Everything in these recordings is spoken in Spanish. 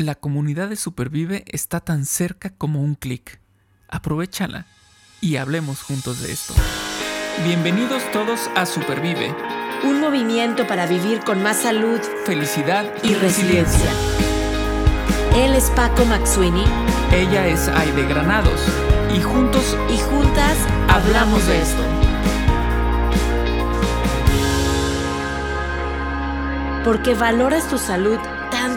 La comunidad de Supervive está tan cerca como un clic. Aprovechala y hablemos juntos de esto. Bienvenidos todos a Supervive. Un movimiento para vivir con más salud, felicidad y, resiliencia. Él es Paco Maxuini. Ella es Aide Granados. Y juntos y juntas hablamos de esto. Porque valoras tu salud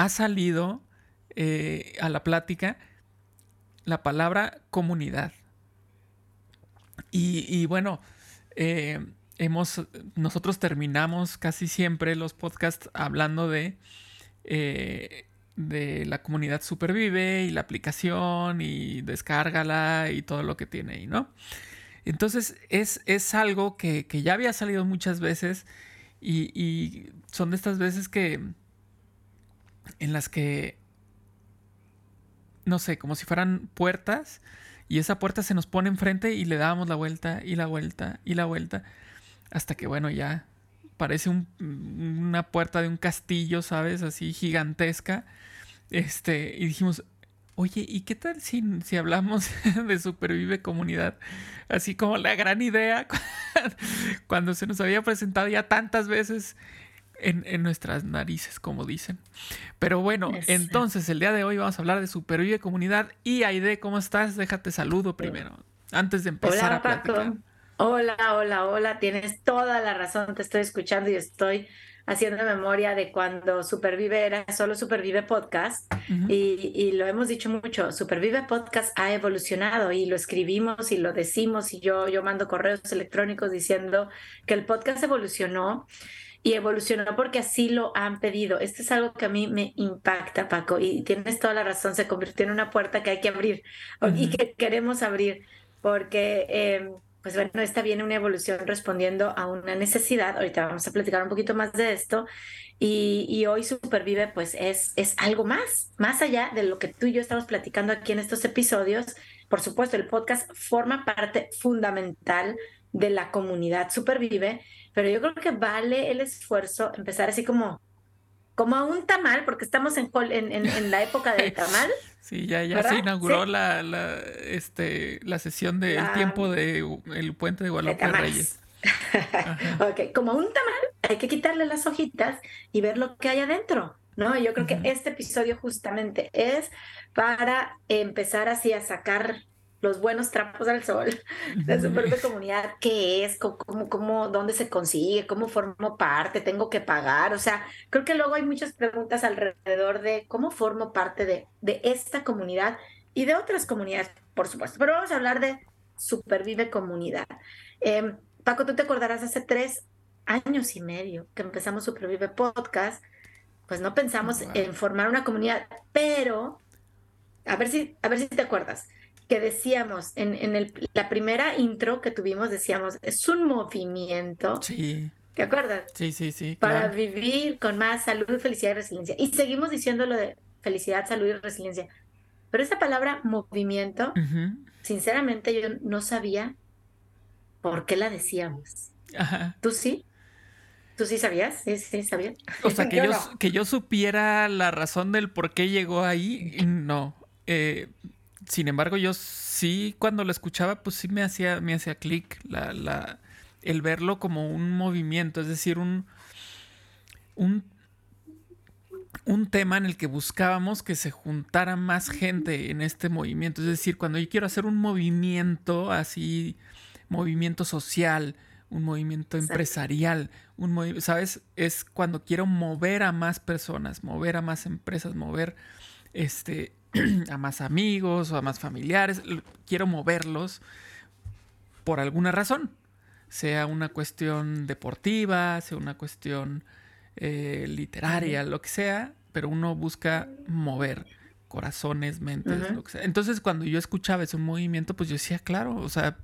ha salido eh, a la plática la palabra comunidad. Y, bueno, eh, hemos, nosotros terminamos casi siempre los podcasts hablando de, eh, de la comunidad Supervive y la aplicación y descárgala y todo lo que tiene ahí, ¿no? Entonces es, es algo que, que, ya había salido muchas veces y, son de estas veces que en las que no sé, como si fueran puertas y esa puerta se nos pone enfrente y le damos la vuelta y la vuelta y la vuelta hasta que bueno, ya parece una puerta de un castillo, ¿sabes? Así gigantesca. Este, y dijimos, oye, ¿y qué tal si, si hablamos de Supervive Comunidad? Así como la gran idea cuando se nos había presentado ya tantas veces en, nuestras narices, como dicen. Pero bueno, entonces el día de hoy vamos a hablar de Supervive Comunidad. Y Aide, ¿cómo estás? Déjate saludo primero, antes de empezar a platicar. Hola, hola, hola, tienes toda la razón, te estoy escuchando y estoy haciendo memoria de cuando Supervive era solo Supervive Podcast y, y, lo hemos dicho mucho, Supervive Podcast ha evolucionado y lo escribimos y lo decimos y yo, yo mando correos electrónicos diciendo que el podcast evolucionó y evolucionó porque así lo han pedido. Esto es algo que a mí me impacta, Paco, y tienes toda la razón, se convirtió en una puerta que hay que abrir y que queremos abrir porque... Eh, pues bueno, esta viene una evolución respondiendo a una necesidad. Ahorita vamos a platicar un poquito más de esto. Y, y, hoy Supervive, pues es, es algo más, más allá de lo que tú y yo estamos platicando aquí en estos episodios. Por supuesto, el podcast forma parte fundamental de la comunidad Supervive, pero yo creo que vale el esfuerzo empezar así como como a un tamal, porque estamos en, en, en, la época del tamal. Sí, ya, ya se inauguró la, la, este, la sesión del tiempo del el puente de Guadalupe Reyes. ok, como un tamal, hay que quitarle las hojitas y ver lo que hay adentro. ¿No? Yo creo que este episodio justamente es para empezar así a sacar los buenos trapos al sol de su propia comunidad, qué es, cómo, cómo, dónde se consigue, cómo formo parte, tengo que pagar, o sea, creo que luego hay muchas preguntas alrededor de cómo formo parte de, de esta comunidad y de otras comunidades, por supuesto, pero vamos a hablar de Supervive Comunidad. Em, Paco, tú te acordarás hace tres años y medio que empezamos Supervive Podcast, pues no pensamos en formar una comunidad, pero a ver si, a ver si te acuerdas que decíamos en, en el, la primera intro que tuvimos, decíamos, es un movimiento. Sí. ¿Te acuerdas? Sí, sí, sí. Para vivir con más salud, felicidad y resiliencia. Y seguimos diciendo lo de felicidad, salud y resiliencia. Pero esa palabra movimiento, sinceramente yo no sabía por qué la decíamos. Ajá. ¿Tú sí? ¿Tú sí sabías? Sí, sí, sabía. O sea, que yo, que yo supiera la razón del por qué llegó ahí, no. Eh, sin embargo, yo sí, cuando lo escuchaba, pues sí me hacía, me hacía clic la, la, el verlo como un movimiento, es decir, un, un, un tema en el que buscábamos que se juntara más gente en este movimiento. Es decir, cuando yo quiero hacer un movimiento así, movimiento social, un movimiento empresarial, un ¿sabes? Es cuando quiero mover a más personas, mover a más empresas, mover este a más amigos o a más familiares, quiero moverlos por alguna razón, sea una cuestión deportiva, sea una cuestión eh, literaria, lo que sea, pero uno busca mover, corazones, mentes, lo que sea. Entonces, cuando yo escuchaba ese movimiento, pues yo decía, claro, o sea,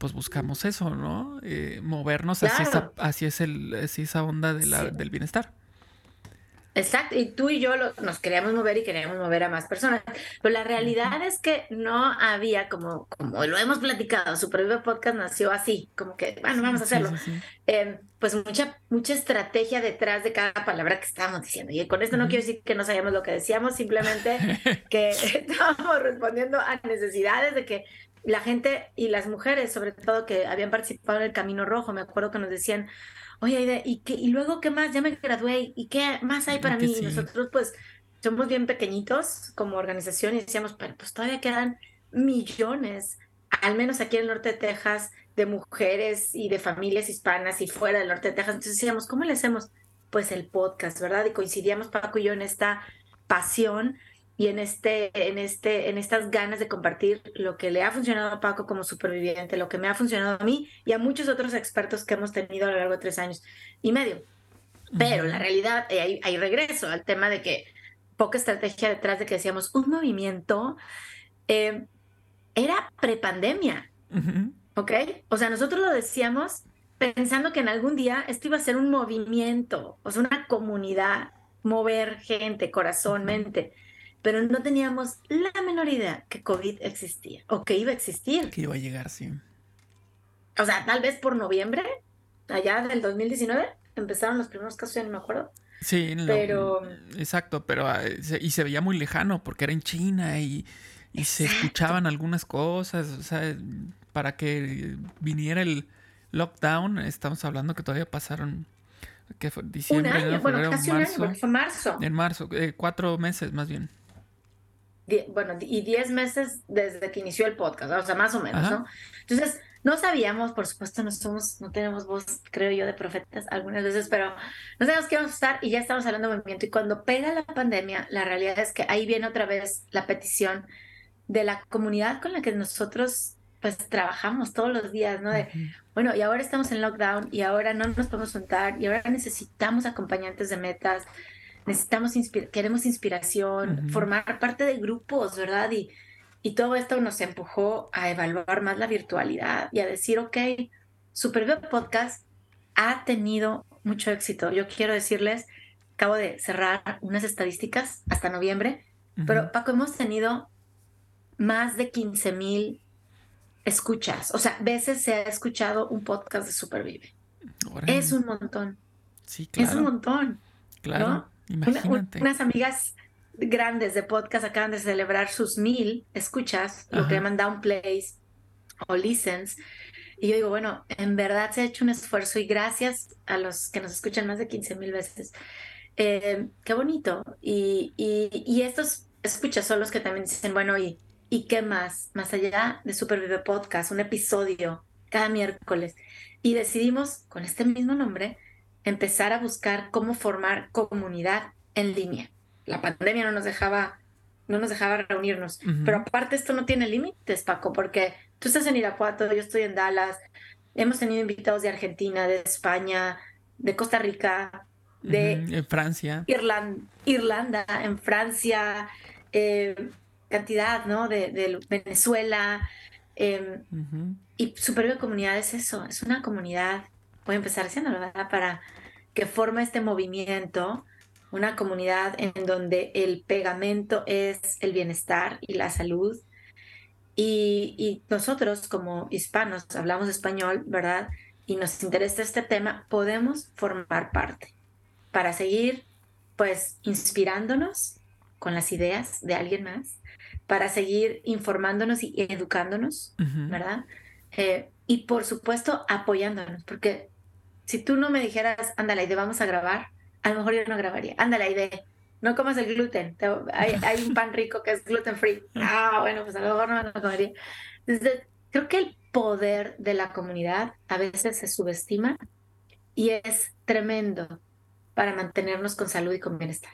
pues buscamos eso, ¿no? Eh, movernos hacia, esa, hacia, esa onda de la, del bienestar. Exacto, y tú y yo nos queríamos mover y queríamos mover a más personas, pero la realidad es que no había, como, como lo hemos platicado, Supervive Podcast nació así, como que, bueno, vamos a hacerlo. Em, pues mucha, mucha estrategia detrás de cada palabra que estábamos diciendo. Y con esto no quiero decir que no sabíamos lo que decíamos, simplemente que estábamos respondiendo a necesidades de que la gente y las mujeres, sobre todo que habían participado en el Camino Rojo, me acuerdo que nos decían, oye, ¿y, qué, y luego qué más? Ya me gradué, ¿y qué más hay para mí? Y nosotros pues somos bien pequeñitos como organización y decíamos, pero pues todavía quedan millones, al menos aquí en el norte de Texas, de mujeres y de familias hispanas y fuera del norte de Texas. Entonces decíamos, ¿cómo le hacemos? Pues el podcast, ¿verdad? Y coincidíamos Paco y yo en esta pasión y en, este, en, este, en estas ganas de compartir lo que le ha funcionado a Paco como superviviente, lo que me ha funcionado a mí y a muchos otros expertos que hemos tenido a lo largo de tres años y medio. Pero la realidad, eh, hay, regreso al tema de que poca estrategia detrás de que decíamos un movimiento eh, era prepandemia, ¿ok? O sea, nosotros lo decíamos pensando que en algún día esto iba a ser un movimiento, o sea, una comunidad, mover gente, corazón, mente pero no teníamos la menor idea que COVID existía o que iba a existir. Que iba a llegar, sí. O sea, tal vez por noviembre, allá del 2019, empezaron los primeros casos, ya no me acuerdo. Sí, pero... exacto, pero ah, y se veía muy lejano porque era en China y, y se escuchaban algunas cosas, o sea, para que viniera el lockdown, estamos hablando que todavía pasaron que fue diciembre, un año, bueno, casi un año, fue marzo. En marzo, eh, cuatro meses más bien bueno, y 10 meses desde que inició el podcast, o sea, más o menos, ¿no? Entonces, no sabíamos, por supuesto, no somos, no tenemos voz, creo yo, de profetas algunas veces, pero no sabemos qué vamos a estar y ya estamos hablando de movimiento. Y cuando pega la pandemia, la realidad es que ahí viene otra vez la petición de la comunidad con la que nosotros pues trabajamos todos los días, ¿no? De, bueno, y ahora estamos en lockdown y ahora no nos podemos juntar y ahora necesitamos acompañantes de metas, necesitamos, queremos inspiración, formar parte de grupos, ¿verdad? Y, y todo esto nos empujó a evaluar más la virtualidad y a decir, ok, Supervive Podcast ha tenido mucho éxito. Yo quiero decirles, acabo de cerrar unas estadísticas hasta noviembre, pero Paco, hemos tenido más de 15 mil escuchas. O sea, veces se ha escuchado un podcast de Supervive. Es un montón. Sí, claro. Es un montón. Claro unas amigas grandes de podcast acaban de celebrar sus mil escuchas, lo que llaman downplays o listens. Y yo digo, bueno, en verdad se ha hecho un esfuerzo y gracias a los que nos escuchan más de 15 mil veces. Eh, qué bonito. Y, y, estos escuchas son los que también dicen, bueno, ¿y, ¿y qué más? Más allá de Supervive Podcast, un episodio cada miércoles. Y decidimos, con este mismo nombre, empezar a buscar cómo formar comunidad en línea. La pandemia no nos dejaba, no nos dejaba reunirnos. Pero aparte esto no tiene límites, Paco, porque tú estás en Irapuato, yo estoy en Dallas, hemos tenido invitados de Argentina, de España, de Costa Rica, de Francia. Irlanda, en Francia, eh, cantidad, ¿no? De, Venezuela. Eh, Y Supervive Comunidad es eso, es una comunidad voy a empezar haciéndolo, ¿verdad? Para que forme este movimiento, una comunidad en donde el pegamento es el bienestar y la salud. Y, nosotros como hispanos hablamos español, ¿verdad? Y nos interesa este tema, podemos formar parte para seguir pues inspirándonos con las ideas de alguien más, para seguir informándonos y educándonos, ¿verdad? Eh, y por supuesto apoyándonos, porque si tú no me dijeras, ándale, de vamos a grabar, a lo mejor yo no grabaría. Ándale, de no comas el gluten. Hay, un pan rico que es gluten free. Ah, bueno, pues a lo mejor no lo comería. Entonces, creo que el poder de la comunidad a veces se subestima y es tremendo para mantenernos con salud y con bienestar.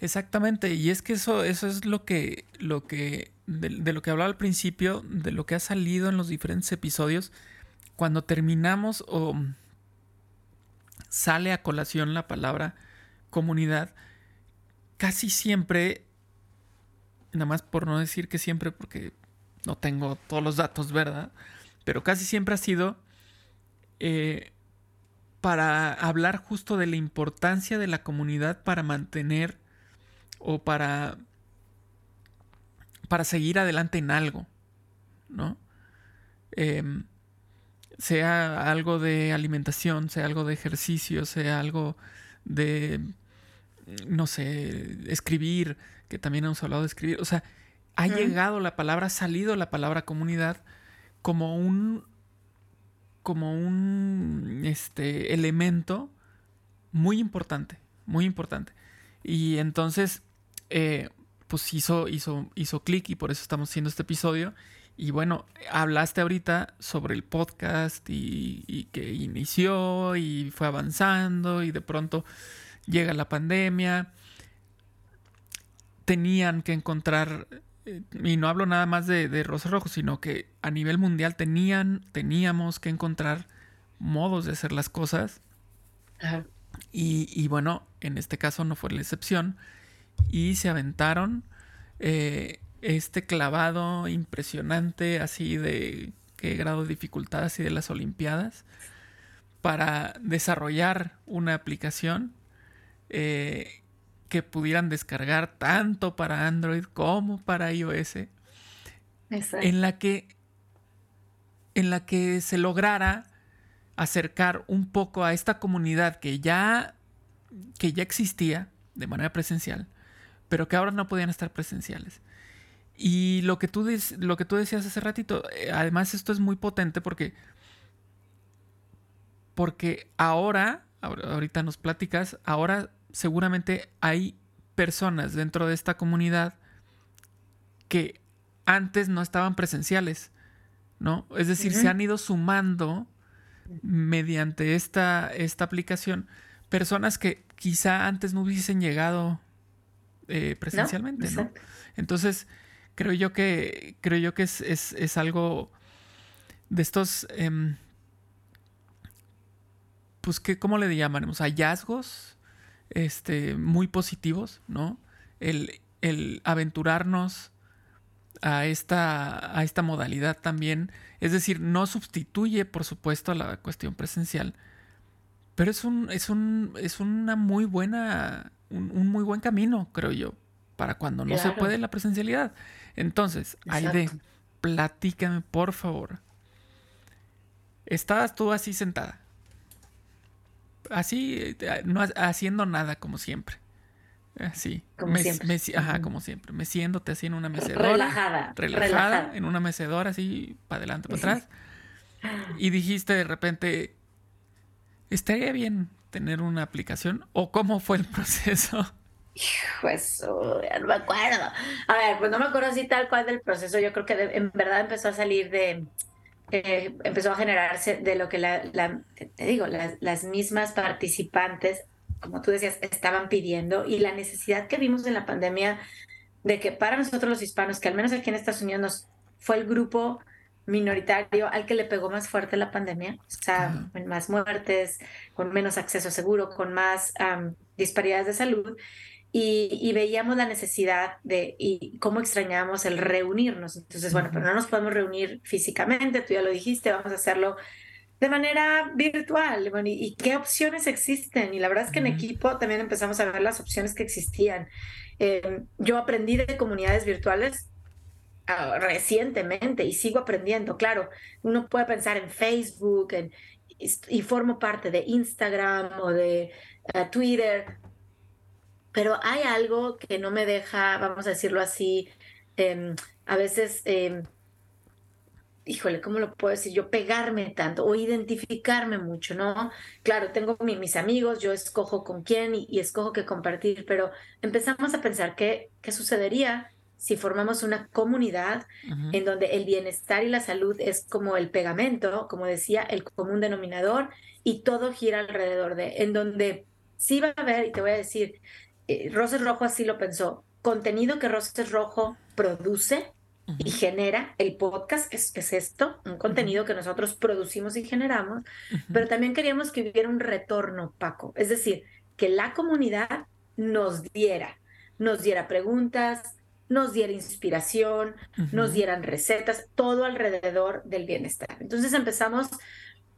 Exactamente, y es que eso, eso es lo que, lo que, de, de, lo que hablaba al principio, de lo que ha salido en los diferentes episodios, cuando terminamos o sale a colación la palabra comunidad, casi siempre, nada más por no decir que siempre, porque no tengo todos los datos, ¿verdad? Pero casi siempre ha sido eh, para hablar justo de la importancia de la comunidad para mantener o para, para seguir adelante en algo, ¿no? Em, sea algo de alimentación, sea algo de ejercicio, sea algo de, no sé, escribir, que también hemos hablado de escribir. O sea, ha llegado la palabra, ha salido la palabra comunidad como un, como un este, elemento muy importante, muy importante. Y entonces, eh, pues hizo, hizo, hizo clic y por eso estamos haciendo este episodio. Y bueno, hablaste ahorita sobre el podcast y, que inició y fue avanzando y de pronto llega la pandemia. Tenían que encontrar, eh, y no hablo nada más de, de Rosa Rojo, sino que a nivel mundial tenían, teníamos que encontrar modos de hacer las cosas. Y, bueno, en este caso no fue la excepción. Y se aventaron. Eh, este clavado impresionante así de qué grado de dificultad así de las Olimpiadas para desarrollar una aplicación eh, que pudieran descargar tanto para Android como para iOS en la que en la que se lograra acercar un poco a esta comunidad que ya que ya existía de manera presencial pero que ahora no podían estar presenciales y lo que tú, lo que tú decías hace ratito, eh, además esto es muy potente porque, porque ahora, ahorita nos platicas, ahora seguramente hay personas dentro de esta comunidad que antes no estaban presenciales, ¿no? Es decir, se han ido sumando mediante esta, esta aplicación personas que quizá antes no hubiesen llegado eh, presencialmente, ¿no? Entonces, creo yo que, creo yo que es, algo de estos, em, pues, que, ¿cómo le llamaremos? Hallazgos este, muy positivos, ¿no? El, aventurarnos a esta, a esta modalidad también. Es decir, no sustituye, por supuesto, a la cuestión presencial. Pero es un, es un, es una muy buena, un, muy buen camino, creo yo, para cuando no se puede la presencialidad. Entonces, Aide, platícame, por favor. Estabas tú así sentada. Así, eh, no haciendo nada como siempre. Así. Como siempre. ajá, como siempre. Meciéndote así en una mecedora. Relajada. Relajada. En una mecedora así, para adelante, para atrás. Y dijiste de repente, estaría bien tener una aplicación. ¿O cómo fue el proceso? Hijo eso, ya no me acuerdo. A ver, pues no me acuerdo así tal cual del proceso. Yo creo que en verdad empezó a salir de, eh, empezó a generarse de lo que la, te digo, las mismas participantes, como tú decías, estaban pidiendo y la necesidad que vimos en la pandemia de que para nosotros los hispanos, que al menos aquí en Estados Unidos fue el grupo minoritario al que le pegó más fuerte la pandemia, o sea, más muertes, con menos acceso seguro, con más disparidades de salud y, veíamos la necesidad de y cómo extrañábamos el reunirnos. Entonces, bueno, pero no nos podemos reunir físicamente, tú ya lo dijiste, vamos a hacerlo de manera virtual. Bueno, ¿y, qué opciones existen? Y la verdad es que en equipo también empezamos a ver las opciones que existían. Em, yo aprendí de comunidades virtuales ah, recientemente y sigo aprendiendo. Claro, uno puede pensar en Facebook y, formo parte de Instagram o de eh, Twitter, pero hay algo que no me deja, vamos a decirlo así, em, a veces, eh, híjole, ¿cómo lo puedo decir? Yo pegarme tanto o identificarme mucho, ¿no? Claro, tengo mis amigos, yo escojo con quién y, escojo qué compartir, pero empezamos a pensar qué, qué sucedería si formamos una comunidad en donde el bienestar y la salud es como el pegamento, como decía, el común denominador y todo gira alrededor de, en donde sí va a haber, y te voy a decir, eh, Roses Rojo así lo pensó, contenido que Roses Rojo produce y genera, el podcast es, es esto, un contenido que nosotros producimos y generamos, pero también queríamos que hubiera un retorno, Paco, es decir, que la comunidad nos diera nos diera preguntas, nos diera inspiración, nos dieran recetas, todo alrededor del bienestar. Entonces empezamos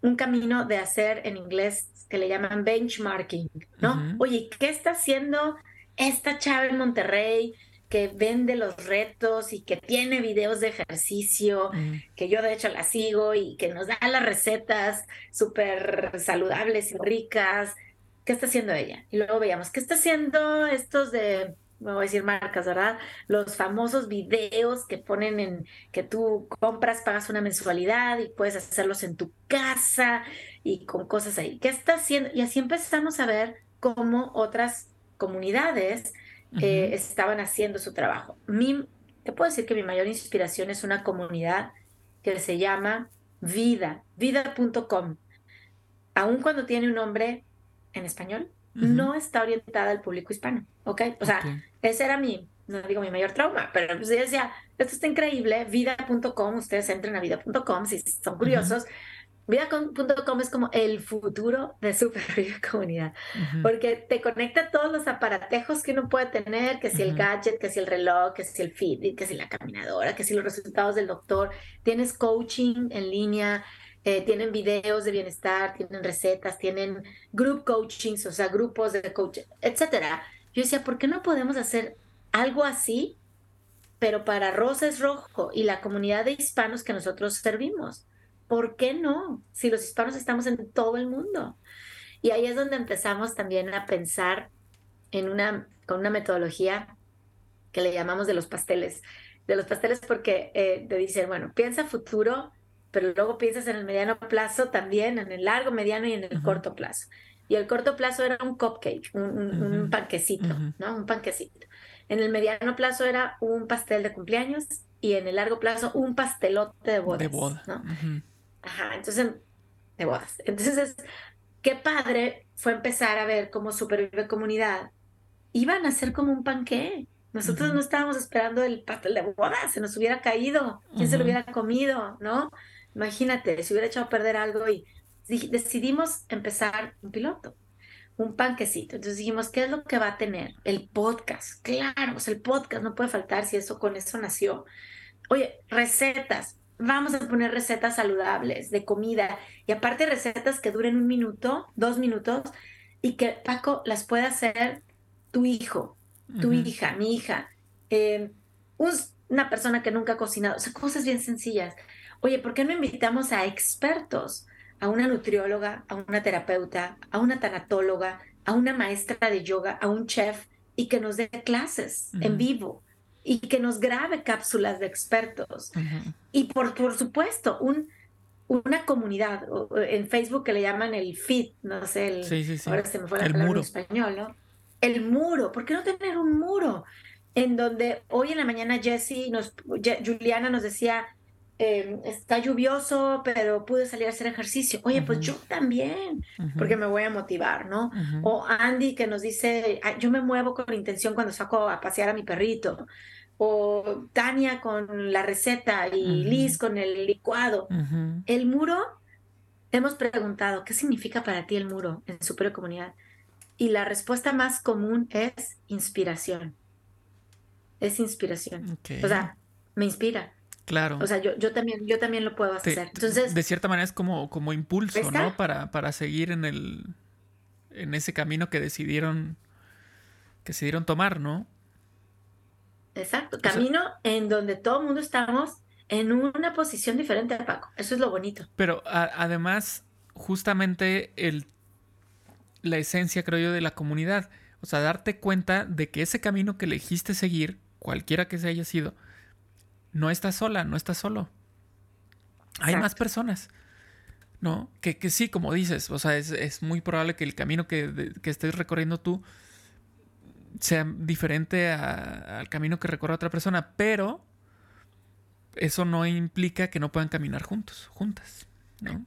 un camino de hacer en inglés que le llaman benchmarking, ¿no? Oye, ¿qué está haciendo esta chava en Monterrey? que vende los retos y que tiene videos de ejercicio, que yo de hecho la sigo y que nos da las recetas súper saludables y ricas. ¿Qué está haciendo ella? Y luego veíamos, ¿qué está haciendo estos de, me voy a decir marcas, ¿verdad? Los famosos videos que ponen en que tú compras, pagas una mensualidad y puedes hacerlos en tu casa y con cosas ahí. ¿Qué está haciendo? Y así empezamos a ver cómo otras comunidades eh, estaban haciendo su trabajo. Mi, te puedo decir que mi mayor inspiración es una comunidad que se llama Vida, vida.com. Aun cuando tiene un nombre en español, no está orientada al público hispano, ¿ok? O sea, ese era mi, no digo mi mayor trauma, pero pues yo decía, esto está increíble, vida.com, ustedes entren a vida.com si son curiosos. Vida.com es como el futuro de Supervive Comunidad, porque te conecta todos los aparatejos que uno puede tener, que si el gadget, que si el reloj, que si el feed, que si la caminadora, que si los resultados del doctor. Tienes coaching en línea, eh, tienen videos de bienestar, tienen recetas, tienen group coachings, o sea, grupos de coaching, etcétera. Yo decía, ¿por qué no podemos hacer algo así, pero para Rosa es Rojo y la comunidad de hispanos que nosotros servimos? ¿por qué no? Si los hispanos estamos en todo el mundo. Y ahí es donde empezamos también a pensar en una, con una metodología que le llamamos de los pasteles. De los pasteles porque eh, te dicen, bueno, piensa futuro, pero luego piensas en el mediano plazo también, en el largo, mediano y en el corto plazo. Y el corto plazo era un cupcake, un, panquecito, ¿no? Un panquecito. En el mediano plazo era un pastel de cumpleaños y en el largo plazo un pastelote de bodas. De boda. ¿no? Ajá, entonces, de bodas. Entonces, qué padre fue empezar a ver cómo Supervive Comunidad iban a ser como un panqué. Nosotros no estábamos esperando el pastel de bodas, se nos hubiera caído, quién se lo hubiera comido, ¿no? Imagínate, si hubiera echado a perder algo y decidimos empezar un piloto, un panquecito. Entonces dijimos, ¿qué es lo que va a tener? El podcast, claro, el podcast no puede faltar si eso con eso nació. Oye, recetas, vamos a poner recetas saludables de comida y aparte recetas que duren un minuto, dos minutos y que Paco las pueda hacer tu hijo, tu hija, mi hija, em, una persona que nunca ha cocinado, o sea, cosas bien sencillas. Oye, ¿por qué no invitamos a expertos? A una nutrióloga, a una terapeuta, a una tanatóloga, a una maestra de yoga, a un chef y que nos dé clases en vivo y que nos grabe cápsulas de expertos. Y por, por supuesto, un, una comunidad en Facebook que le llaman el feed, no sé, el, ahora se me fue la palabra en español, ¿no? El muro, ¿por qué no tener un muro? En donde hoy en la mañana Jessie, nos, Juliana nos decía, em, está lluvioso, pero pude salir a hacer ejercicio. Oye, pues yo también, porque me voy a motivar, ¿no? O Andy que nos dice, yo me muevo con intención cuando saco a pasear a mi perrito o Tania con la receta y Liz con el licuado. El muro, hemos preguntado, ¿qué significa para ti el muro en su propia comunidad? Y la respuesta más común es inspiración. Es inspiración. O sea, me inspira. Claro. O sea, yo, yo, también, yo también lo puedo hacer. Entonces, de cierta manera es como, como impulso, ¿no? Para, para seguir en el en ese camino que decidieron que decidieron tomar, ¿no? Exacto, camino en donde todo el mundo estamos en una posición diferente a Paco. Eso es lo bonito. Pero además, justamente el, la esencia, creo yo, de la comunidad. O sea, darte cuenta de que ese camino que elegiste seguir, cualquiera que se haya sido, no estás sola, no estás solo. Hay más personas. ¿No? Que, que, sí, como dices, o sea, es, muy probable que el camino que, que estés recorriendo tú sea diferente al camino que recorre otra persona, pero eso no implica que no puedan caminar juntos, juntas, ¿no?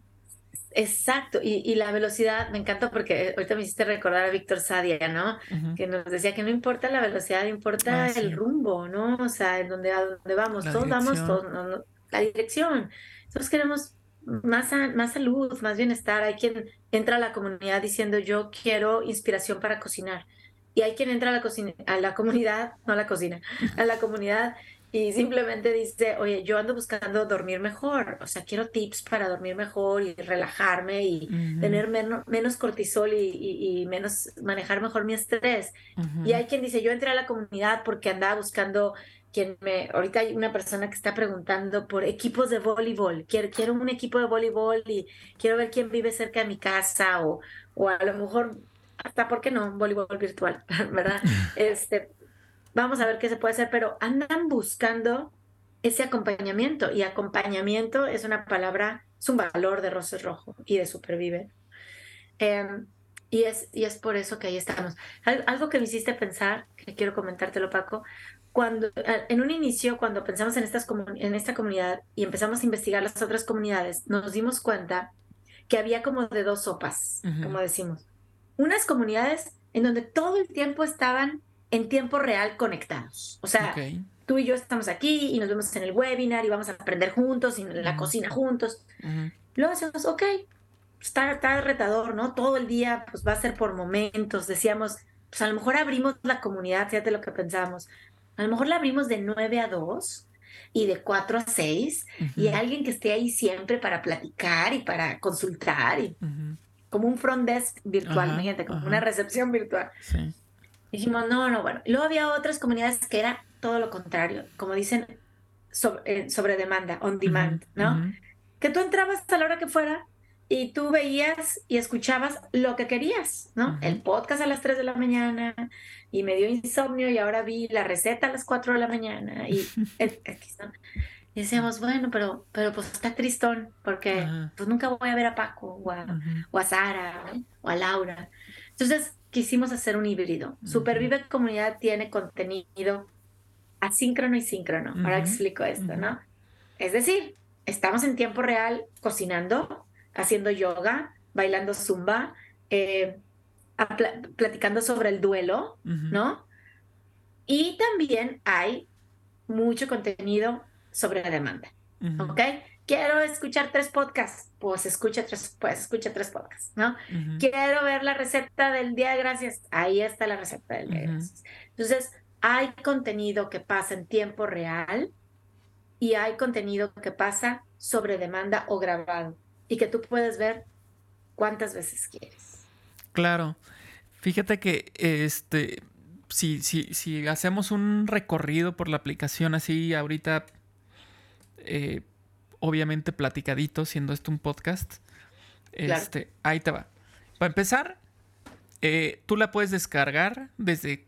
Exacto, y, la velocidad, me encanta porque ahorita me hiciste recordar a Víctor Sadia, ¿no? Que nos decía que no importa la velocidad, importa ah, el rumbo, ¿no? O sea, en donde, a dónde vamos, todos vamos, todos, la dirección. Nosotros queremos más, más salud, más bienestar. Hay quien entra a la comunidad diciendo yo quiero inspiración para cocinar y hay quien entra a la, cocina, a la comunidad, no a la cocina, a la comunidad y simplemente dice, oye, yo ando buscando dormir mejor, o sea, quiero tips para dormir mejor y relajarme y tener menos, menos cortisol y, menos manejar mejor mi estrés. Y hay quien dice, yo entré a la comunidad porque andaba buscando quien me, ahorita hay una persona que está preguntando por equipos de voleibol, quiero, quiero un equipo de voleibol y quiero ver quién vive cerca de mi casa o, o a lo mejor hasta, ¿por qué no? Voleibol virtual, ¿verdad? Este, vamos a ver qué se puede hacer, pero andan buscando ese acompañamiento y acompañamiento es una palabra, es un valor de Roses Rojo y de Supervive. Em, y, es, y es por eso que ahí estamos. Algo que me hiciste pensar, que quiero comentártelo, Paco, cuando en un inicio, cuando pensamos en, estas en esta comunidad y empezamos a investigar las otras comunidades, nos dimos cuenta que había como de dos sopas, como decimos. Unas comunidades en donde todo el tiempo estaban en tiempo real conectados. O sea, tú y yo estamos aquí y nos vemos en el webinar y vamos a aprender juntos y en la cocina juntos. Luego decimos, ok, está, está retador, ¿no? Todo el día pues va a ser por momentos. Decíamos, pues a lo mejor abrimos la comunidad, fíjate lo que pensamos. A lo mejor la abrimos de 9 a 2 y de 4 a 6 y alguien que esté ahí siempre para platicar y para consultar y como un front desk virtual, gente, como una recepción virtual. Sí. Dijimos, no, no, bueno. luego había otras comunidades que era todo lo contrario, como dicen, eh, sobre, demanda, on demand, ¿no? Que tú entrabas a la hora que fuera y tú veías y escuchabas lo que querías, ¿no? El podcast a las 3 de la mañana y me dio insomnio y ahora vi la receta a las 4 de la mañana y, y decíamos, bueno, pero, pero pues está tristón porque pues nunca voy a ver a Paco o a, Sara o a Laura. Entonces, quisimos hacer un híbrido. Supervive Comunidad tiene contenido asíncrono y síncrono. Ahora explico esto, ¿no? Es decir, estamos en tiempo real cocinando, haciendo yoga, bailando zumba, eh, platicando sobre el duelo, ¿no? Y también hay mucho contenido sobre la demanda, ¿ok? Quiero escuchar tres podcasts, pues escucha tres, pues escucha tres podcasts, ¿no? Quiero ver la receta del día de gracias, ahí está la receta del día de gracias. Entonces, hay contenido que pasa en tiempo real y hay contenido que pasa sobre demanda o grabado y que tú puedes ver cuántas veces quieres. Claro. Fíjate que este si, si, si hacemos un recorrido por la aplicación así ahorita eh, obviamente platicadito, siendo esto un podcast. Este, ahí te va. Para empezar, eh, tú la puedes descargar desde,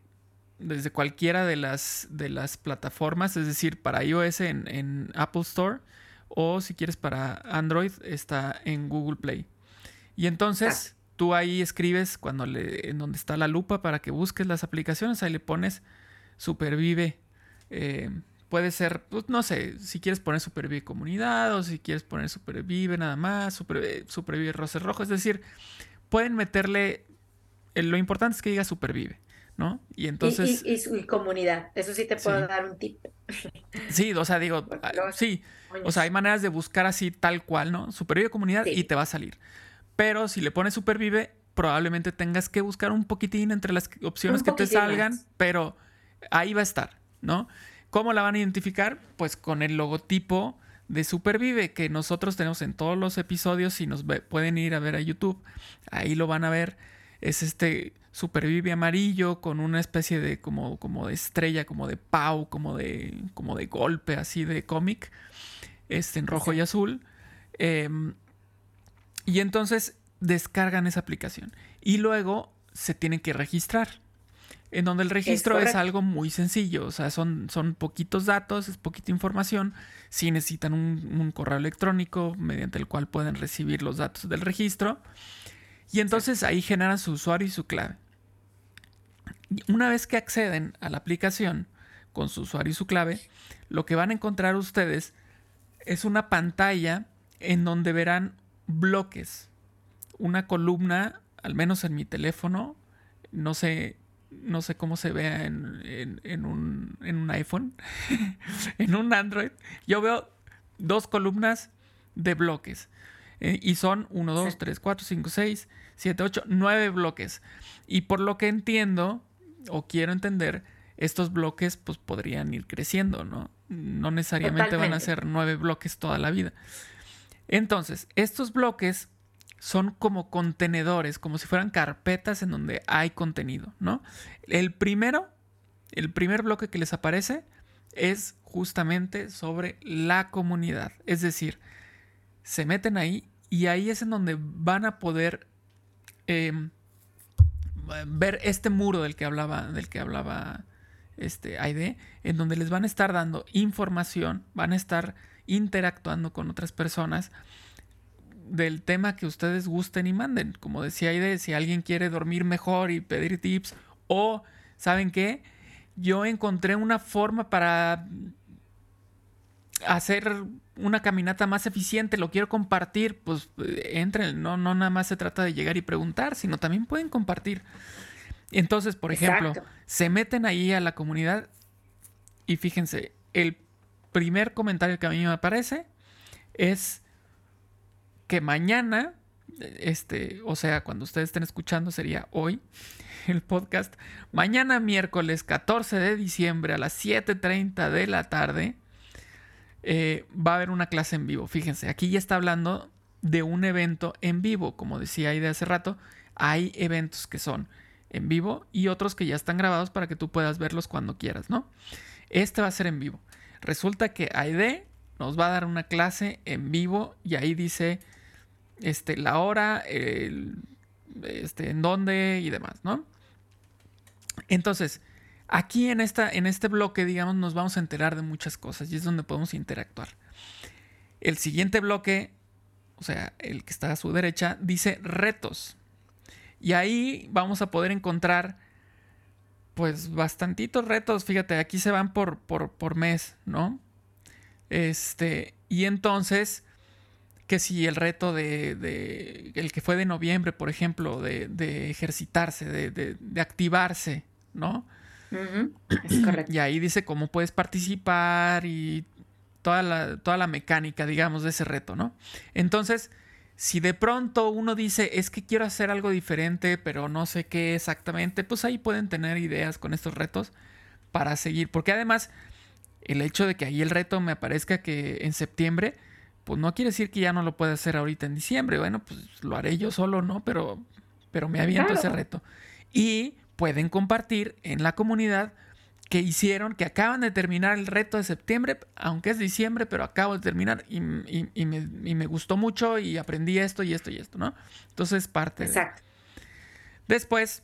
desde cualquiera de las, de las plataformas, es decir, para iOS en, Apple Store o si quieres para Android está en Google Play. Y entonces tú ahí escribes cuando le, en donde está la lupa para que busques las aplicaciones, ahí le pones Supervive. Eh, puede ser, pues, no sé, si quieres poner Supervive Comunidad o si quieres poner Supervive nada más, Supervive, supervive Roces Rojo. Es decir, pueden meterle. Eh, lo importante es que diga Supervive, ¿no? Y entonces. Y, su comunidad. Eso sí te puedo dar un tip. Sí, o sea, digo, ah, sí. O sea, hay maneras de buscar así tal cual, ¿no? Supervive Comunidad y te va a salir. Pero si le pones Supervive, probablemente tengas que buscar un poquitín entre las opciones que te salgan, pero ahí va a estar, ¿no? ¿Cómo la van a identificar? Pues con el logotipo de Supervive que nosotros tenemos en todos los episodios. Si nos pueden ir a ver a YouTube, ahí lo van a ver. Es este Supervive amarillo con una especie de como, como de estrella, como de pau, como de, como de golpe así de cómic, este en rojo y azul. Em, y entonces descargan esa aplicación y luego se tienen que registrar en donde el registro es, algo muy sencillo, o sea, son, son poquitos datos, es poquita información, si necesitan un, correo electrónico mediante el cual pueden recibir los datos del registro, y entonces ahí generan su usuario y su clave. Una vez que acceden a la aplicación con su usuario y su clave, lo que van a encontrar ustedes es una pantalla en donde verán bloques, una columna, al menos en mi teléfono, no sé no sé cómo se vea en, un, iPhone, en un Android, yo veo dos columnas de bloques. Eh, y son 1, 2, 3, 4, 5, 6, 7, 8, 9 bloques. Y por lo que entiendo, o quiero entender, estos bloques pues podrían ir creciendo, ¿no? No necesariamente van a ser nueve bloques toda la vida. Entonces, estos bloques son como contenedores, como si fueran carpetas en donde hay contenido, ¿no? El primero, el primer bloque que les aparece es justamente sobre la comunidad. Es decir, se meten ahí y ahí es en donde van a poder em, ver este muro del que hablaba, del que hablaba este Aide, en donde les van a estar dando información, van a estar interactuando con otras personas del tema que ustedes gusten y manden. Como decía Aide, si alguien quiere dormir mejor y pedir tips o, ¿saben qué? Yo encontré una forma para hacer una caminata más eficiente, lo quiero compartir, pues entren, no, no nada más se trata de llegar y preguntar, sino también pueden compartir. Entonces, por ejemplo, se meten ahí a la comunidad y fíjense, el primer comentario que a mí me aparece es que mañana, este, o sea, cuando ustedes estén escuchando sería hoy el podcast, mañana miércoles 14 de diciembre a las 7.30 de la tarde, eh, va a haber una clase en vivo. Fíjense, aquí ya está hablando de un evento en vivo. Como decía ahí hace rato, hay eventos que son en vivo y otros que ya están grabados para que tú puedas verlos cuando quieras, ¿no? Este va a ser en vivo. Resulta que Aide nos va a dar una clase en vivo y ahí dice este, la hora, este, en dónde y demás, ¿no? Entonces, Aquí en, esta, en este bloque, digamos, nos vamos a enterar de muchas cosas y es donde podemos interactuar. El siguiente bloque, o sea, el que está a su derecha, dice retos. Y ahí vamos a poder encontrar, pues, bastantitos retos. Fíjate, aquí se van por, por, mes, ¿no? Este, y entonces, que si el reto de, el que fue de noviembre, por ejemplo, de, de ejercitarse, de, de activarse, ¿no? Y ahí dice cómo puedes participar y toda la, toda la mecánica, digamos, de ese reto, ¿no? Entonces, si de pronto uno dice, es que quiero hacer algo diferente, pero no sé qué exactamente, pues ahí pueden tener ideas con estos retos para seguir. Porque además, el hecho de que ahí el reto me aparezca que en septiembre, pues no quiere decir que ya no lo pueda hacer ahorita en diciembre. Bueno, pues lo haré yo solo, ¿no? Pero, pero me aviento ese reto. Y pueden compartir en la comunidad que hicieron, que acaban de terminar el reto de septiembre, aunque es diciembre, pero acabo de terminar y, me, gustó mucho y aprendí esto y esto y esto, ¿no? Entonces, parte. Exacto. Después,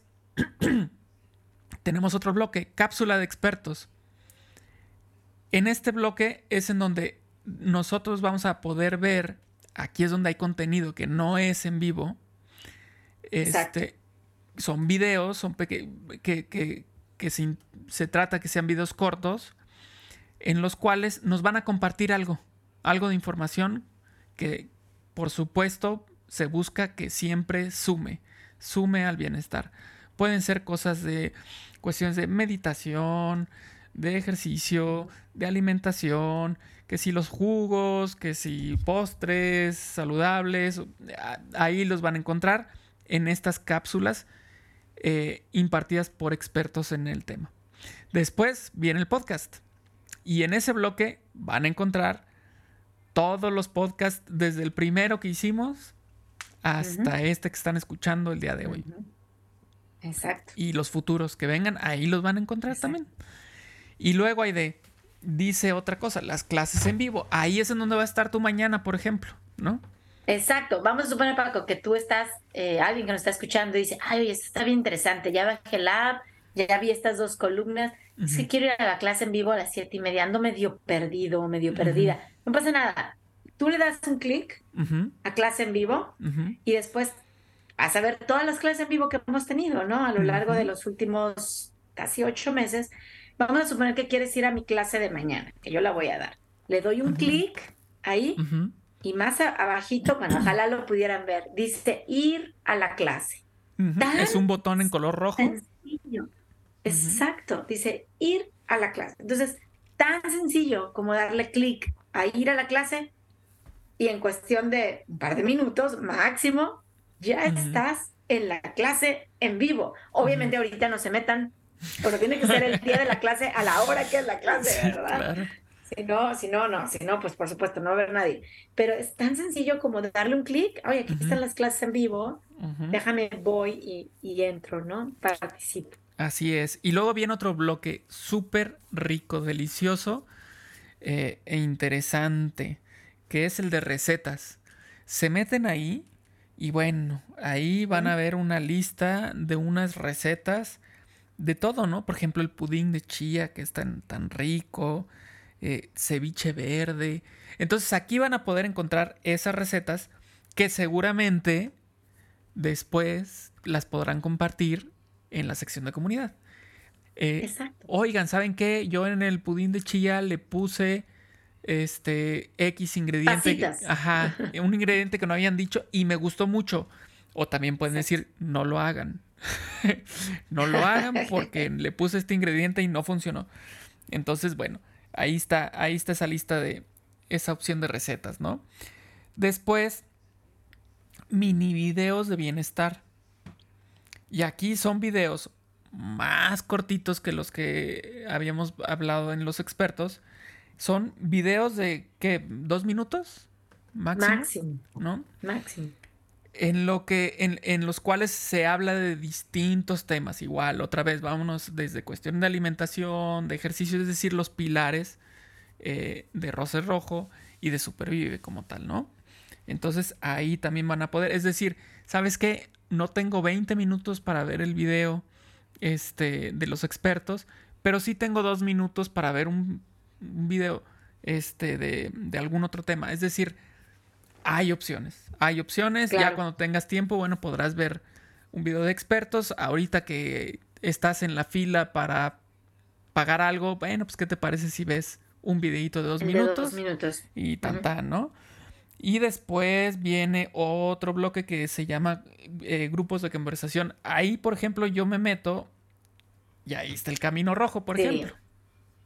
tenemos otro bloque, cápsula de expertos. En este bloque es en donde nosotros vamos a poder ver, aquí es donde hay contenido que no es en vivo, este, son videos, son que, que, que se, trata que sean videos cortos, en los cuales nos van a compartir algo, algo de información que por supuesto se busca que siempre sume, sume al bienestar. Pueden ser cosas de cuestiones de meditación, de ejercicio, de alimentación, que si los jugos, que si postres saludables, ahí los van a encontrar en estas cápsulas eh, impartidas por expertos en el tema. Después viene el podcast. Y en ese bloque van a encontrar todos los podcasts desde el primero que hicimos hasta este que están escuchando el día de hoy. Exacto. Y los futuros que vengan, ahí los van a encontrar también. Y luego hay de, dice otra cosa, las clases en vivo. Ahí es en donde va a estar tu mañana, por ejemplo, ¿no? Exacto. Vamos a suponer, Paco, que tú estás, eh, alguien que nos está escuchando y dice, ay, esto está bien interesante, ya bajé la app, ya vi estas dos columnas, es que quiero ir a la clase en vivo a las siete y media, ando medio perdido, medio perdida. No pasa nada. Tú le das un clic a clase en vivo y después vas a ver todas las clases en vivo que hemos tenido, ¿no? A lo largo de los últimos casi ocho meses. Vamos a suponer que quieres ir a mi clase de mañana, que yo la voy a dar. Le doy un clic ahí y más abajito, bueno, ojalá lo pudieran ver, dice ir a la clase. Es un botón en color rojo. Sencillo. Exacto, dice ir a la clase. Entonces, tan sencillo como darle clic a ir a la clase y en cuestión de un par de minutos máximo, ya estás en la clase en vivo. Obviamente ahorita no se metan Pero tiene que ser el día de la clase a la hora que es la clase, ¿verdad? Si no, si no, no, si no, pues por supuesto, no va a haber nadie. Pero es tan sencillo como darle un clic, oye, aquí están las clases en vivo, déjame, voy y, entro, ¿no? Participo. Así es. Y luego viene otro bloque súper rico, delicioso eh, e interesante, que es el de recetas. Se meten ahí y bueno, ahí van a ver una lista de unas recetas de todo, ¿no? Por ejemplo, el pudín de chía, que es tan, tan rico, eh, ceviche verde. Entonces aquí van a poder encontrar esas recetas que seguramente después las podrán compartir en la sección de comunidad. Eh, Exacto. Oigan, ¿saben qué? Yo en el pudín de chía le puse este X ingrediente. Ajá, un ingrediente que no habían dicho y me gustó mucho. O también pueden decir, no lo hagan. no lo hagan porque le puse este ingrediente y no funcionó. Entonces, bueno, ahí está, ahí está esa lista de esa opción de recetas, ¿no? Después, mini videos de bienestar. Y aquí son videos más cortitos que los que habíamos hablado en los expertos. Son videos de, ¿qué? ¿Dos minutos? Máximo. Máximo. ¿No? Máximo. En, lo que, en, los cuales se habla de distintos temas. Igual, otra vez, vámonos desde cuestión de alimentación, de ejercicio, es decir, los pilares eh, de Roce Rojo y de Supervive como tal, ¿no? Entonces ahí también van a poder, es decir, ¿sabes qué? no tengo 20 minutos para ver el video este, de los expertos, pero sí tengo dos minutos para ver un, video este, de, algún otro tema. Es decir, hay opciones. Hay opciones. Ya cuando tengas tiempo, bueno, podrás ver un video de expertos. Ahorita que estás en la fila para pagar algo, bueno, pues ¿qué te parece si ves un videito de dos minutos? minutos. Y tan, ¿no? Y después viene otro bloque que se llama eh, grupos de conversación. Ahí, por ejemplo, yo me meto y ahí está el camino rojo, por ejemplo.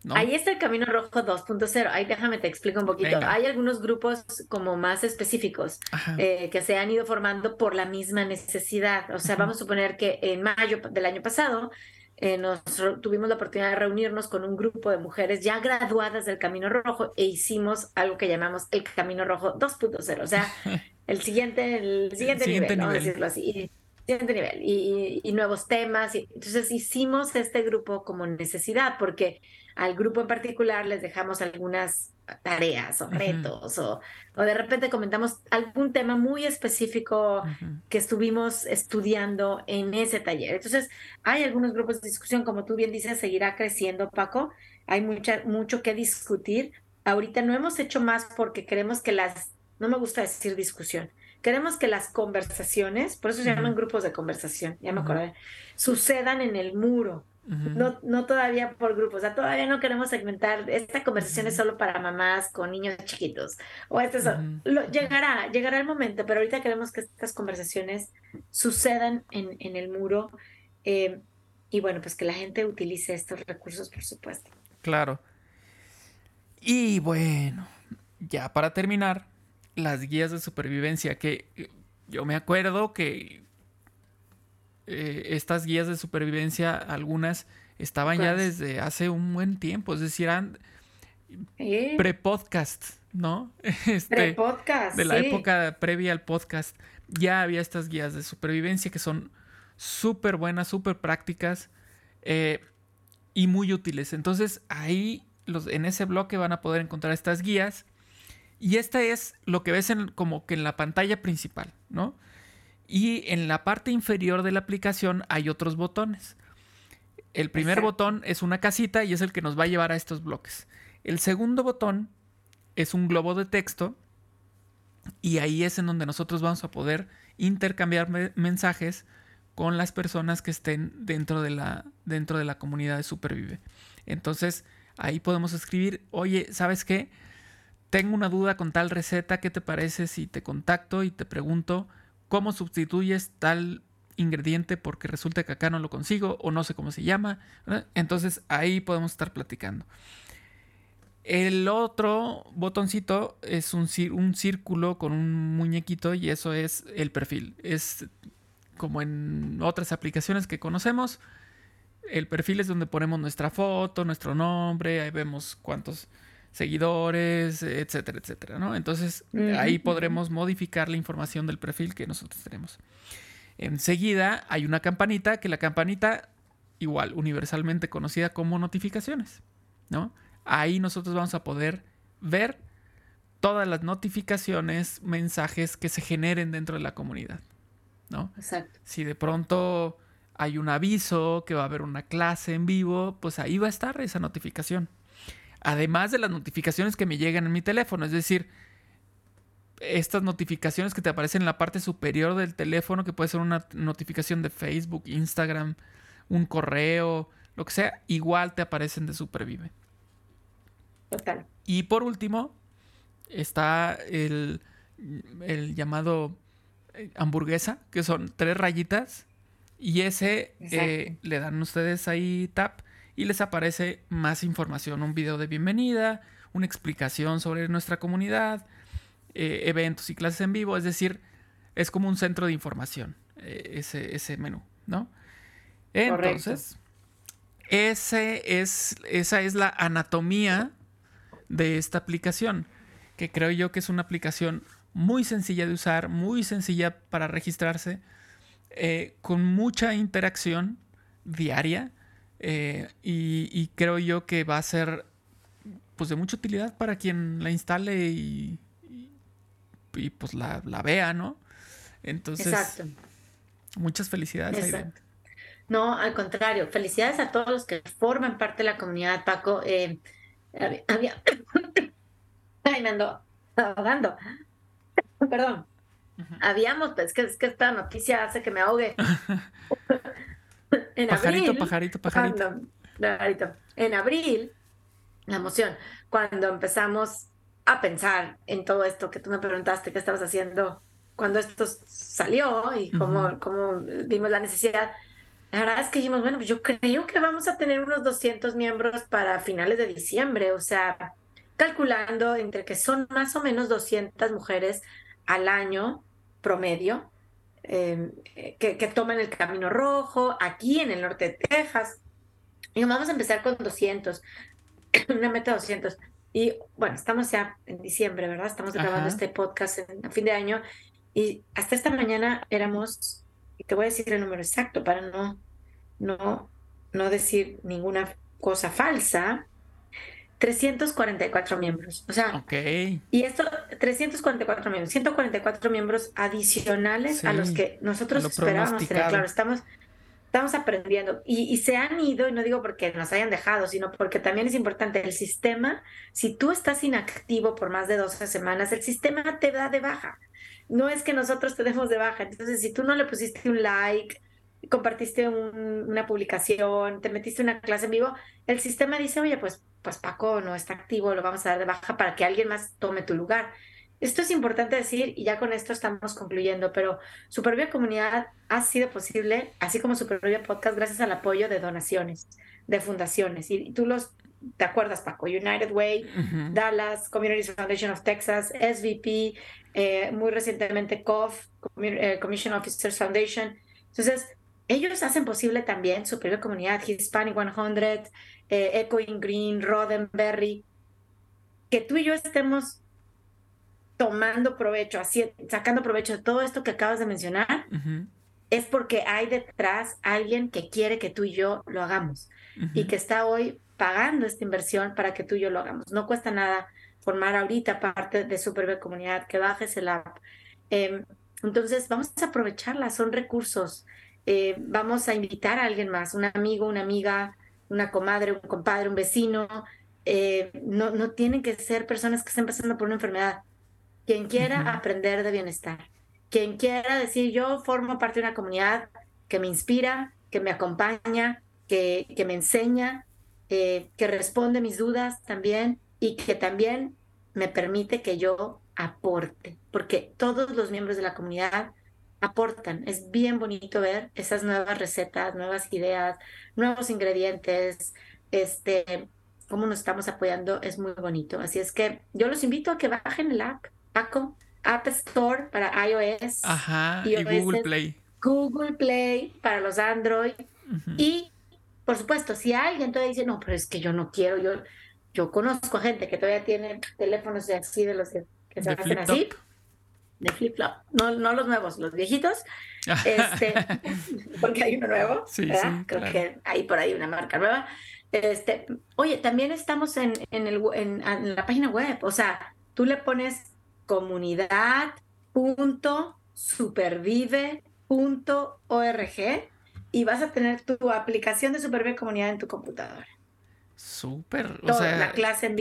Ahí está el Camino Rojo 2.0. Ahí déjame te explico un poquito. Hay algunos grupos como más específicos eh, que se han ido formando por la misma necesidad. O sea, vamos a suponer que en mayo del año pasado eh, nos tuvimos la oportunidad de reunirnos con un grupo de mujeres ya graduadas del Camino Rojo e hicimos algo que llamamos el Camino Rojo 2.0, o sea, el siguiente, el siguiente, nivel, vamos a decirlo así. Siguiente nivel y, nuevos temas. Y, entonces hicimos este grupo como necesidad porque al grupo en particular les dejamos algunas tareas o retos o, o, de repente comentamos algún tema muy específico que estuvimos estudiando en ese taller. Entonces, hay algunos grupos de discusión, como tú bien dices, seguirá creciendo, Paco. Hay mucha, mucho que discutir. Ahorita no hemos hecho más porque queremos que las, no me gusta decir discusión, queremos que las conversaciones, por eso se llaman grupos de conversación, ya me acordé, sucedan en el muro no, no todavía por grupos, o sea, todavía no queremos segmentar, esta conversación es solo para mamás con niños chiquitos, o este llegará, llegará el momento, pero ahorita queremos que estas conversaciones sucedan en, en el muro eh, y bueno, pues que la gente utilice estos recursos, por supuesto. Claro. Y bueno, ya para terminar, las guías de supervivencia, que yo me acuerdo que eh, estas guías de supervivencia, algunas estaban ya desde hace un buen tiempo, es decir, eran pre-podcast, ¿no? Este, pre-podcast. De la época previa al podcast, ya había estas guías de supervivencia que son súper buenas, súper prácticas eh, y muy útiles. Entonces ahí, los, en ese bloque van a poder encontrar estas guías. Y esta es lo que ves en, como que en la pantalla principal, ¿no? Y en la parte inferior de la aplicación hay otros botones. El primer botón es una casita y es el que nos va a llevar a estos bloques. El segundo botón es un globo de texto y ahí es en donde nosotros vamos a poder intercambiar mensajes con las personas que estén dentro de la, dentro de la comunidad de Supervive. Entonces ahí podemos escribir, oye, ¿sabes qué? Tengo una duda con tal receta, ¿qué te parece si te contacto y te pregunto cómo sustituyes tal ingrediente porque resulta que acá no lo consigo o no sé cómo se llama. Entonces ahí podemos estar platicando. El otro botoncito es un, círculo con un muñequito y eso es el perfil. Es como en otras aplicaciones que conocemos. el perfil es donde ponemos nuestra foto, nuestro nombre, ahí vemos cuántos seguidores, etcétera, etcétera, ¿no? Entonces ahí podremos modificar la información del perfil que nosotros tenemos. Enseguida hay una campanita, que la campanita, igual, universalmente conocida como notificaciones, ¿no? Ahí nosotros vamos a poder ver todas las notificaciones, mensajes que se generen dentro de la comunidad, ¿no? Exacto. Si de pronto hay un aviso que va a haber una clase en vivo, pues ahí va a estar esa notificación. Además de las notificaciones que me llegan en mi teléfono, es decir, estas notificaciones que te aparecen en la parte superior del teléfono, que puede ser una notificación de Facebook, Instagram, un correo, lo que sea, igual te aparecen de Supervive. Total. Y por último, está el, el llamado eh, hamburguesa, que son tres rayitas. Y ese eh, le dan ustedes ahí tap y les aparece más información, un video de bienvenida, una explicación sobre nuestra comunidad, eh, eventos y clases en vivo, es decir, es como un centro de información, eh, ese, ese menú, ¿no? Entonces, ese es, esa es la anatomía de esta aplicación, que creo yo que es una aplicación muy sencilla de usar, muy sencilla para registrarse, eh, con mucha interacción diaria y, y, creo yo que va a ser pues de mucha utilidad para quien la instale y, y pues la, vea, ¿no? Entonces, Exacto. muchas felicidades. No, al contrario, felicidades a todos los que forman parte de la comunidad, Paco. Eh, había... Ay, me ando ahogando. Perdón. Habíamos, pues, que, es que esta noticia hace que me ahogue. en pajarito, abril, pajarito, pajarito, pajarito. En abril, la emoción, cuando empezamos a pensar en todo esto que tú me preguntaste, qué estabas haciendo cuando esto salió y cómo, cómo vimos la necesidad. La verdad es que dijimos, bueno, pues yo creo que vamos a tener unos 200 miembros para finales de diciembre, o sea, calculando entre que son más o menos 200 mujeres al año promedio em, que, que, toman el camino rojo aquí en el norte de Texas. Y vamos a empezar con 200, una meta de 200. Y bueno, estamos ya en diciembre, ¿verdad? Estamos grabando este podcast en, a fin de año y hasta esta mañana éramos, y te voy a decir el número exacto para no, no, no decir ninguna cosa falsa, 344 miembros. O sea, okay. y esto, 344 miembros, 144 miembros adicionales a los que nosotros esperábamos tener. Claro, estamos estamos aprendiendo y, se han ido, y no digo porque nos hayan dejado, sino porque también es importante el sistema, si tú estás inactivo por más de 12 semanas, el sistema te da de baja. No es que nosotros te demos de baja. Entonces, si tú no le pusiste un like, compartiste una publicación, te metiste una clase en vivo, el sistema dice, oye, pues, pues Paco no está activo, lo vamos a dar de baja para que alguien más tome tu lugar. Esto es importante decir y ya con esto estamos concluyendo, pero Supervive Comunidad ha sido posible, así como Supervive Podcast, gracias al apoyo de donaciones, de fundaciones. Y tú los, ¿te acuerdas, Paco? United Way, Dallas, Community Foundation of Texas, SVP, eh, muy recientemente COF, eh, Commission Officers Foundation. Entonces, ellos hacen posible también Supervive Comunidad, Hispanic 100, eh, Echoing Green, Roddenberry, que tú y yo estemos tomando provecho, así, sacando provecho de todo esto que acabas de mencionar, es porque hay detrás alguien que quiere que tú y yo lo hagamos y que está hoy pagando esta inversión para que tú y yo lo hagamos. No cuesta nada formar ahorita parte de Superbe Comunidad, que bajes el app. Em, entonces, vamos a aprovecharla, son recursos. Eh, vamos a invitar a alguien más, un amigo, una amiga, una comadre, un compadre, un vecino. Eh, no, no tienen que ser personas que estén pasando por una enfermedad. Quien quiera aprender de bienestar, quien quiera decir yo formo parte de una comunidad que me inspira, que me acompaña, que, que me enseña, eh, que responde mis dudas también y que también me permite que yo aporte, porque todos los miembros de la comunidad aportan. Es bien bonito ver esas nuevas recetas, nuevas ideas, nuevos ingredientes, este, cómo nos estamos apoyando, es muy bonito. Así es que yo los invito a que bajen el app, Paco, App Store para iOS. Ajá, y Google Play. Google Play para los Android. Y por supuesto, si alguien todavía dice, no, pero es que yo no quiero, yo, yo conozco gente que todavía tiene teléfonos de así, de los que, se hacen así, de flip flop, no, no los nuevos, los viejitos, este, porque hay uno nuevo, sí, creo que hay por ahí una marca nueva. Este, oye, también estamos en, en, el, en, en la página web, o sea, tú le pones comunidad.supervive.org y vas a tener tu aplicación de Supervive Comunidad en tu computadora. Súper. O sea, la clase en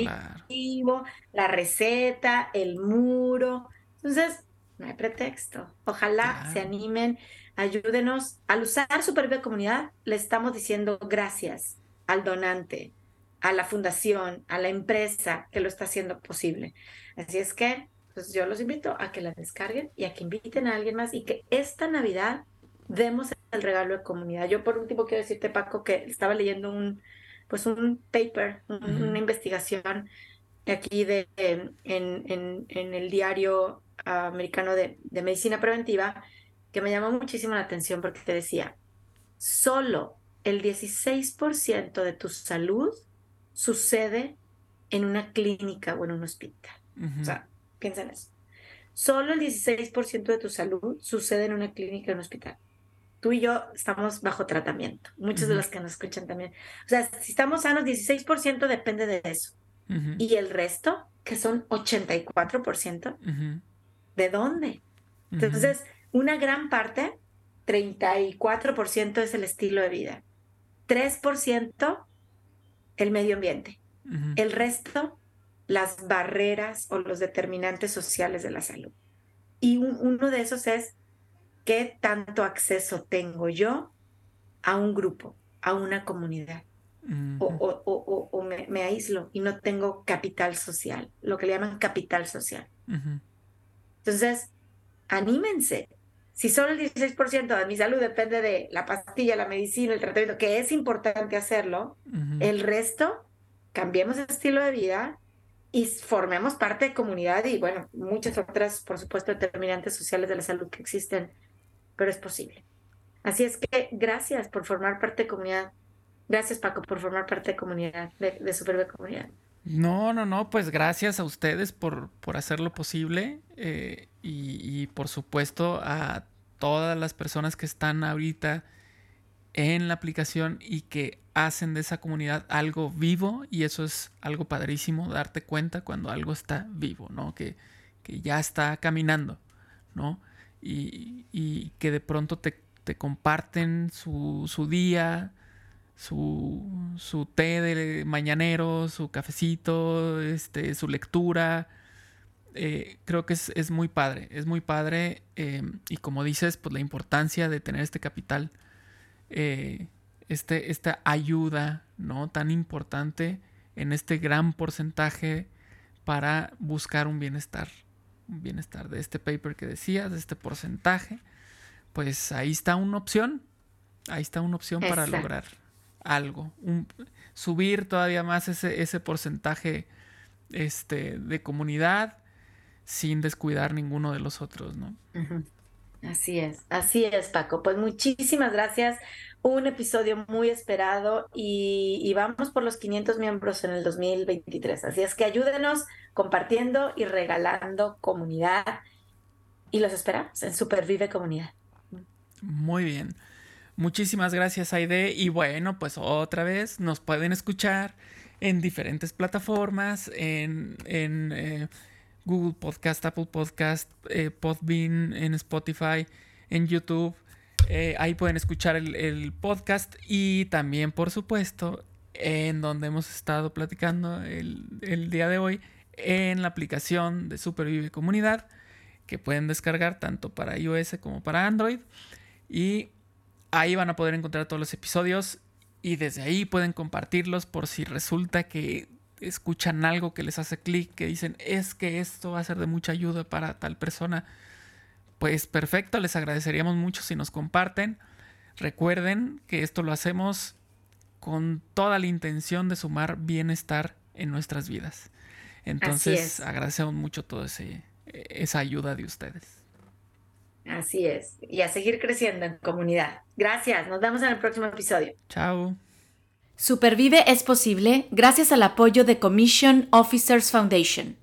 vivo, la receta, el muro. Entonces, no hay pretexto. Ojalá se animen, ayúdenos. Al usar Supervive Comunidad, le estamos diciendo gracias al donante, a la fundación, a la empresa que lo está haciendo posible. Así es que, pues yo los invito a que la descarguen y a que inviten a alguien más y que esta Navidad demos el regalo de comunidad. Yo por último quiero decirte, Paco, que estaba leyendo un, pues un paper, una investigación aquí de, en, en, en el diario americano de, de, medicina preventiva que me llamó muchísimo la atención porque te decía, solo el 16% de tu salud sucede en una clínica o en un hospital. O sea, piensa en eso. Solo el 16% de tu salud sucede en una clínica o en un hospital tú y yo estamos bajo tratamiento. Muchos de los que nos escuchan también. O sea, si estamos sanos, 16% depende de eso. Y el resto, que son 84%, ¿de dónde? Entonces, una gran parte, 34% es el estilo de vida. 3% el medio ambiente. El resto, las barreras o los determinantes sociales de la salud. Y uno de esos es ¿Qué tanto acceso tengo yo a un grupo, a una comunidad? O, me, aíslo y no tengo capital social, lo que le llaman capital social. Entonces, anímense. Si solo el 16% de mi salud depende de la pastilla, la medicina, el tratamiento, que es importante hacerlo, el resto, cambiemos el estilo de vida y formemos parte de comunidad y, bueno, muchas otras, por supuesto, determinantes sociales de la salud que existen pero es posible. Así es que gracias por formar parte de comunidad. Gracias, Paco, por formar parte de comunidad, de, de Comunidad. No, no, no, pues gracias a ustedes por, por hacerlo posible eh, y, por supuesto a todas las personas que están ahorita en la aplicación y que hacen de esa comunidad algo vivo y eso es algo padrísimo, darte cuenta cuando algo está vivo, ¿no? Que, que ya está caminando, ¿no? y, que de pronto te, comparten su, día, su, su, té de mañanero, su cafecito, este, su lectura. Eh, creo que es, muy padre, es muy padre em, y como dices, pues la importancia de tener este capital, eh, este, esta ayuda, ¿no? Tan importante en este gran porcentaje para buscar un bienestar bienestar de este paper que decías, de este porcentaje, pues ahí está una opción. Ahí está una opción para lograr algo. subir todavía más ese, ese porcentaje este, de comunidad sin descuidar ninguno de los otros, ¿no? Así es, así es, Paco. Pues muchísimas gracias. Un episodio muy esperado y, y, vamos por los 500 miembros en el 2023. Así es que ayúdenos compartiendo y regalando comunidad. Y los esperamos en Supervive Comunidad. Muy bien. Muchísimas gracias, Aide. Y bueno, pues otra vez nos pueden escuchar en diferentes plataformas, en, en eh, Google Podcast, Apple Podcast, eh, Podbean, en Spotify, en YouTube. Eh, ahí pueden escuchar el, el, podcast y también, por supuesto, en donde hemos estado platicando el, el día de hoy, en la aplicación de Supervive Comunidad que pueden descargar tanto para iOS como para Android. Y ahí van a poder encontrar todos los episodios y desde ahí pueden compartirlos por si resulta que escuchan algo que les hace clic, que dicen es que esto va a ser de mucha ayuda para tal persona. Pues perfecto, les agradeceríamos mucho si nos comparten. Recuerden que esto lo hacemos con toda la intención de sumar bienestar en nuestras vidas. Entonces, agradecemos mucho toda esa ayuda de ustedes. Así es. Y a seguir creciendo en comunidad. Gracias. Nos vemos en el próximo episodio. Chao. Supervive es posible gracias al apoyo de Commission Officers Foundation.